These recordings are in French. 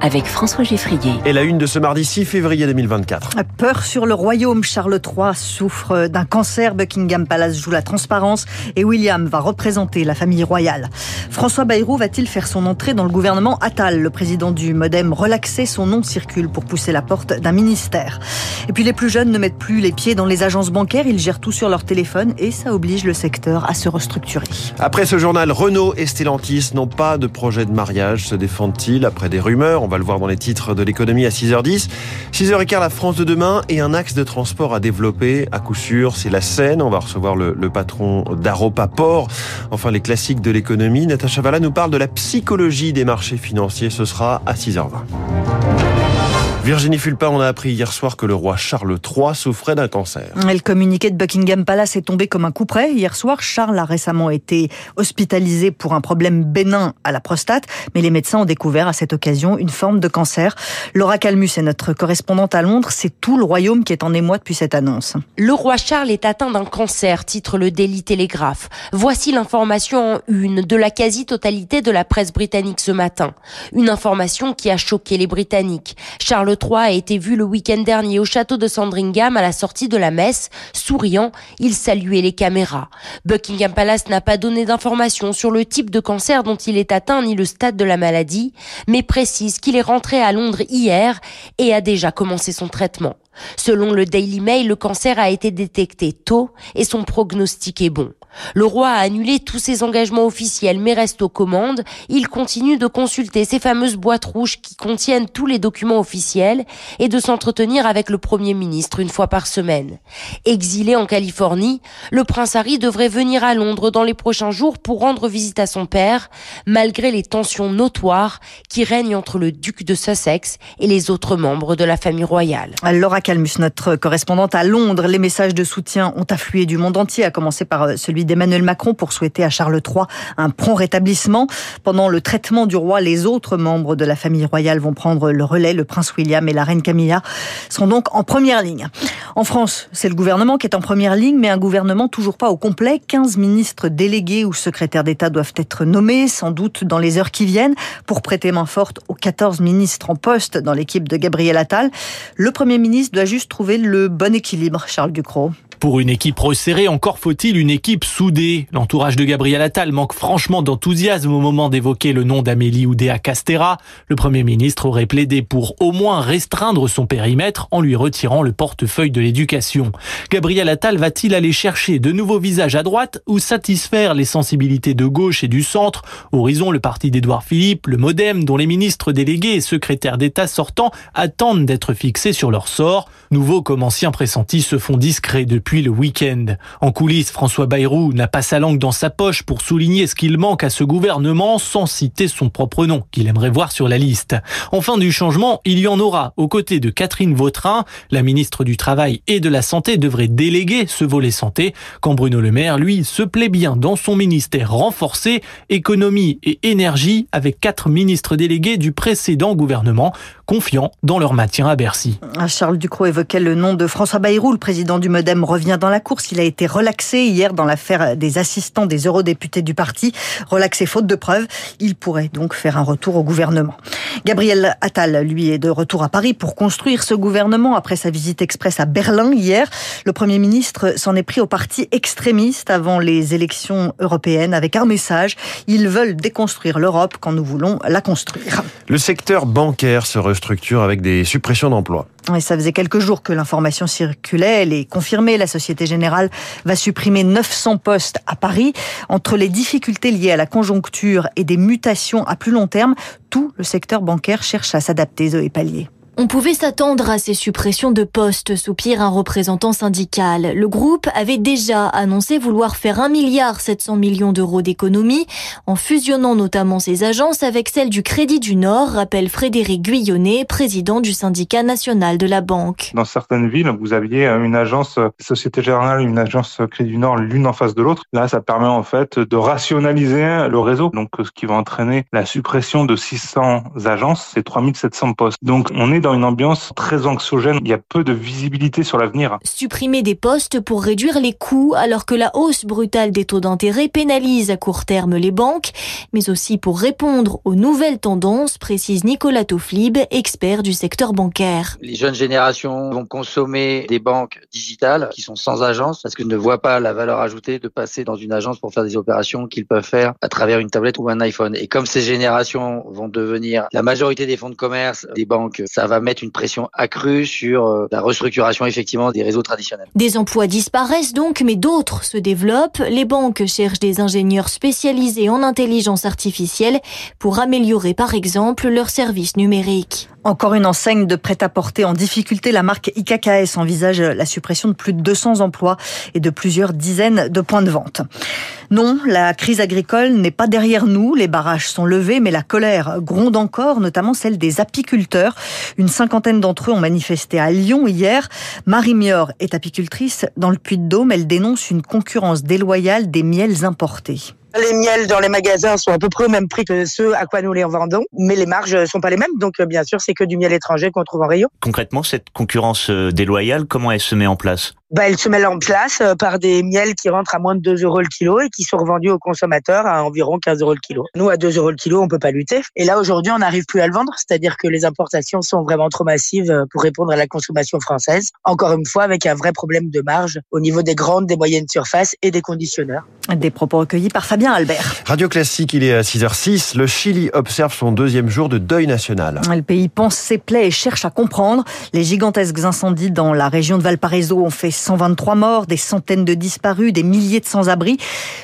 avec François Geffrier. Et la une de ce mardi 6 février 2024. Peur sur le royaume. Charles III souffre d'un cancer. Buckingham Palace joue la transparence et William va représenter la famille royale. François Bayrou va-t-il faire son entrée dans le gouvernement Attal Le président du Modem relaxé, son nom circule pour pousser la porte d'un ministère. Et puis les plus jeunes ne mettent plus les pieds dans les agences bancaires, ils gèrent tout sur leur téléphone et ça oblige le secteur à se restructurer. Après ce journal, Renault et Stellantis n'ont pas de projet de mariage, se défendent-ils après des rumeurs? On va le voir dans les titres de l'économie à 6h10. 6h15, la France de demain et un axe de transport à développer. À coup sûr, c'est la Seine. On va recevoir le, patron d'Aropa Port. Enfin, les classiques de l'économie. Natacha Valla nous parle de la psychologie des marchés financiers. Ce sera à 6h20. Virginie Fulpa, on a appris hier soir que le roi Charles III souffrait d'un cancer. Le communiqué de Buckingham Palace est tombé comme un coup près. Hier soir, Charles a récemment été hospitalisé pour un problème bénin à la prostate, mais les médecins ont découvert à cette occasion une forme de cancer. Laura Calmus est notre correspondante à Londres. C'est tout le royaume qui est en émoi depuis cette annonce. Le roi Charles est atteint d'un cancer, titre le Daily Telegraph. Voici l'information en une de la quasi-totalité de la presse britannique ce matin. Une information qui a choqué les Britanniques. Charles III a été vu le week-end dernier au château de Sandringham à la sortie de la messe. Souriant, il saluait les caméras. Buckingham Palace n'a pas donné d'informations sur le type de cancer dont il est atteint ni le stade de la maladie, mais précise qu'il est rentré à Londres hier et a déjà commencé son traitement. Selon le Daily Mail, le cancer a été détecté tôt et son pronostic est bon. Le roi a annulé tous ses engagements officiels mais reste aux commandes. Il continue de consulter ces fameuses boîtes rouges qui contiennent tous les documents officiels et de s'entretenir avec le Premier ministre une fois par semaine. Exilé en Californie, le prince Harry devrait venir à Londres dans les prochains jours pour rendre visite à son père, malgré les tensions notoires qui règnent entre le duc de Sussex et les autres membres de la famille royale. Calmus, notre correspondante à Londres, les messages de soutien ont afflué du monde entier, à commencer par celui d'Emmanuel Macron pour souhaiter à Charles III un prompt rétablissement. Pendant le traitement du roi, les autres membres de la famille royale vont prendre le relais. Le prince William et la reine Camilla sont donc en première ligne. En France, c'est le gouvernement qui est en première ligne, mais un gouvernement toujours pas au complet. 15 ministres délégués ou secrétaires d'État doivent être nommés, sans doute dans les heures qui viennent, pour prêter main forte aux 14 ministres en poste dans l'équipe de Gabriel Attal. Le Premier ministre doit juste trouver le bon équilibre, Charles Ducrot. Pour une équipe resserrée, encore faut-il une équipe soudée. L'entourage de Gabriel Attal manque franchement d'enthousiasme au moment d'évoquer le nom d'Amélie Oudéa Castera. Le Premier ministre aurait plaidé pour au moins restreindre son périmètre en lui retirant le portefeuille de l'éducation. Gabriel Attal va-t-il aller chercher de nouveaux visages à droite ou satisfaire les sensibilités de gauche et du centre? Horizon, le parti d'Édouard Philippe, le Modem, dont les ministres délégués et secrétaires d'État sortants attendent d'être fixés sur leur sort. Nouveaux comme anciens pressentis se font discrets depuis le week-end. En coulisses, François Bayrou n'a pas sa langue dans sa poche pour souligner ce qu'il manque à ce gouvernement sans citer son propre nom, qu'il aimerait voir sur la liste. Enfin du changement, il y en aura. Aux côtés de Catherine Vautrin, la ministre du Travail et de la Santé devrait déléguer ce volet santé, quand Bruno Le Maire, lui, se plaît bien dans son ministère renforcé, économie et énergie, avec quatre ministres délégués du précédent gouvernement, confiants dans leur maintien à Bercy. Charles Ducrot évoquait le nom de François Bayrou, le président du Modem revient dans la course. Il a été relaxé hier dans l'affaire des assistants des eurodéputés du parti. Relaxé faute de preuves. Il pourrait donc faire un retour au gouvernement. Gabriel Attal, lui, est de retour à Paris pour construire ce gouvernement après sa visite express à Berlin hier. Le Premier ministre s'en est pris au parti extrémiste avant les élections européennes avec un message. Ils veulent déconstruire l'Europe quand nous voulons la construire. Le secteur bancaire se restructure avec des suppressions d'emplois. Et ça faisait quelques jours que l'information circulait. Elle est confirmée. La Société Générale va supprimer 900 postes à Paris. Entre les difficultés liées à la conjoncture et des mutations à plus long terme, tout le secteur bancaire cherche à s'adapter, Zoé Pallier. On pouvait s'attendre à ces suppressions de postes, soupire un représentant syndical. Le groupe avait déjà annoncé vouloir faire 1 milliard 700 millions d'euros d'économies en fusionnant notamment ses agences avec celle du Crédit du Nord, rappelle Frédéric Guyonnet, président du syndicat national de la banque. Dans certaines villes, vous aviez une agence Société Générale, une agence Crédit du Nord l'une en face de l'autre. Là, ça permet en fait de rationaliser le réseau. Donc, ce qui va entraîner la suppression de 600 agences, c'est 3700 postes. Donc, on est dans une ambiance très anxiogène. Il y a peu de visibilité sur l'avenir. Supprimer des postes pour réduire les coûts alors que la hausse brutale des taux d'intérêt pénalise à court terme les banques, mais aussi pour répondre aux nouvelles tendances, précise Nicolas Toflib, expert du secteur bancaire. Les jeunes générations vont consommer des banques digitales qui sont sans agence parce qu'ils ne voient pas la valeur ajoutée de passer dans une agence pour faire des opérations qu'ils peuvent faire à travers une tablette ou un iPhone. Et comme ces générations vont devenir la majorité des fonds de commerce des banques, ça va mettre une pression accrue sur euh, la restructuration effectivement des réseaux traditionnels. Des emplois disparaissent donc, mais d'autres se développent. Les banques cherchent des ingénieurs spécialisés en intelligence artificielle pour améliorer par exemple leurs services numériques. Encore une enseigne de prêt-à-porter en difficulté. La marque IKKS envisage la suppression de plus de 200 emplois et de plusieurs dizaines de points de vente. Non, la crise agricole n'est pas derrière nous. Les barrages sont levés, mais la colère gronde encore, notamment celle des apiculteurs. Une cinquantaine d'entre eux ont manifesté à Lyon hier. Marie Mior est apicultrice dans le Puy-de-Dôme. Elle dénonce une concurrence déloyale des miels importés. Les miels dans les magasins sont à peu près au même prix que ceux à quoi nous les vendons, mais les marges sont pas les mêmes. Donc, bien sûr, c'est que du miel étranger qu'on trouve en rayon. Concrètement, cette concurrence euh, déloyale, comment elle se met en place? Bah, elle se met en place euh, par des miels qui rentrent à moins de 2 euros le kilo et qui sont revendus aux consommateurs à environ 15 euros le kilo. Nous, à 2 euros le kilo, on peut pas lutter. Et là, aujourd'hui, on n'arrive plus à le vendre, c'est-à-dire que les importations sont vraiment trop massives euh, pour répondre à la consommation française. Encore une fois, avec un vrai problème de marge au niveau des grandes, des moyennes surfaces et des conditionneurs. Des propos recueillis par Fabien Albert. Radio Classique, il est à 6h06. Le Chili observe son deuxième jour de deuil national. Le pays pense ses plaies et cherche à comprendre. Les gigantesques incendies dans la région de Valparaiso ont fait 123 morts des centaines de disparus, des milliers de sans-abri.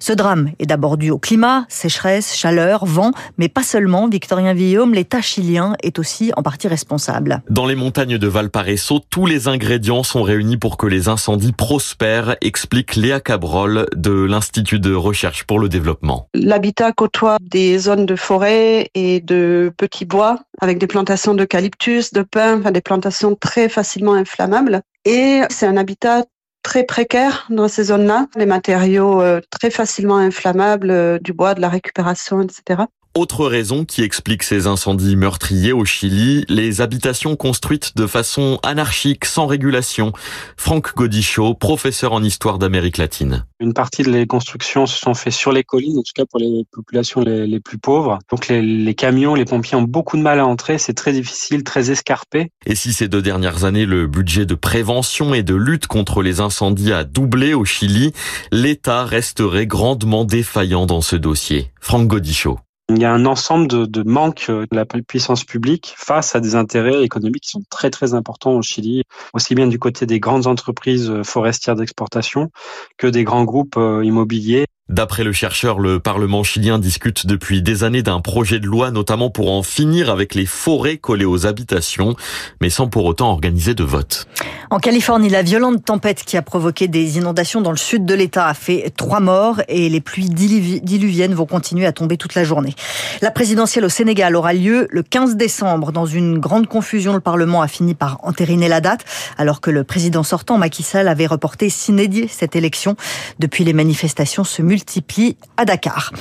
Ce drame est d'abord dû au climat, sécheresse, chaleur, vent, mais pas seulement. Victorien Villaume, l'État chilien est aussi en partie responsable. Dans les montagnes de Valparaiso, tous les ingrédients sont réunis pour que les incendies prospèrent, explique Léa Cabrol de l'Institut de recherche pour le développement. L'habitat côtoie des zones de forêt et de petits bois avec des plantations d'eucalyptus, de pins, enfin des plantations très facilement inflammables. Et c'est un habitat très précaire dans ces zones-là, les matériaux euh, très facilement inflammables, euh, du bois, de la récupération, etc. Autre raison qui explique ces incendies meurtriers au Chili, les habitations construites de façon anarchique, sans régulation. Franck Godichaud, professeur en histoire d'Amérique latine. Une partie de les constructions se sont faites sur les collines, en tout cas pour les populations les, plus pauvres. Donc les, les, camions, les pompiers ont beaucoup de mal à entrer, c'est très difficile, très escarpé. Et si ces deux dernières années, le budget de prévention et de lutte contre les incendies a doublé au Chili, l'État resterait grandement défaillant dans ce dossier. Franck Godichaud. Il y a un ensemble de, manques de la puissance publique face à des intérêts économiques qui sont très très importants au Chili, aussi bien du côté des grandes entreprises forestières d'exportation que des grands groupes euh, immobiliers. D'après le chercheur, le Parlement chilien discute depuis des années d'un projet de loi, notamment pour en finir avec les forêts collées aux habitations, mais sans pour autant organiser de vote. En Californie, la violente tempête qui a provoqué des inondations dans le sud de l'État a fait trois morts et les pluies diluviennes vont continuer à tomber toute la journée. La présidentielle au Sénégal aura lieu le 15 décembre. Dans une grande confusion, le Parlement a fini par entériner la date, alors que le président sortant, Macky Sall, avait reporté s'inédier cette élection. Depuis, les manifestations se multiplient multiplie à Dakar.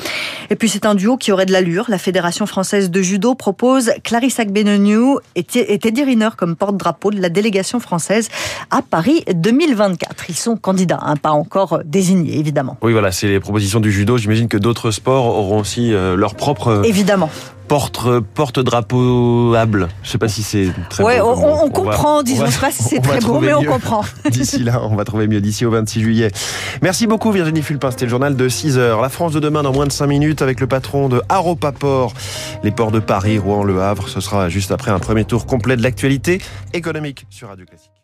Et puis c'est un duo qui aurait de l'allure. La Fédération française de judo propose Clarisse Agbenoniou et Teddy Riner comme porte-drapeau de la délégation française à Paris 2024. Ils sont candidats, hein, pas encore désignés évidemment. Oui voilà, c'est les propositions du judo. J'imagine que d'autres sports auront aussi euh, leur propre... Évidemment porte porte drapeauable. Je sais pas si c'est très ouais, On, on, comprend, disons pas si c'est très beau, mais on comprend. D'ici là, on va trouver mieux d'ici au 26 juillet. Merci beaucoup Virginie Fulpin, c'était le journal de 6 heures. La France de demain dans moins de 5 minutes avec le patron de Aropaport, les ports de Paris, Rouen, Le Havre. Ce sera juste après un premier tour complet de l'actualité économique sur Radio Classique.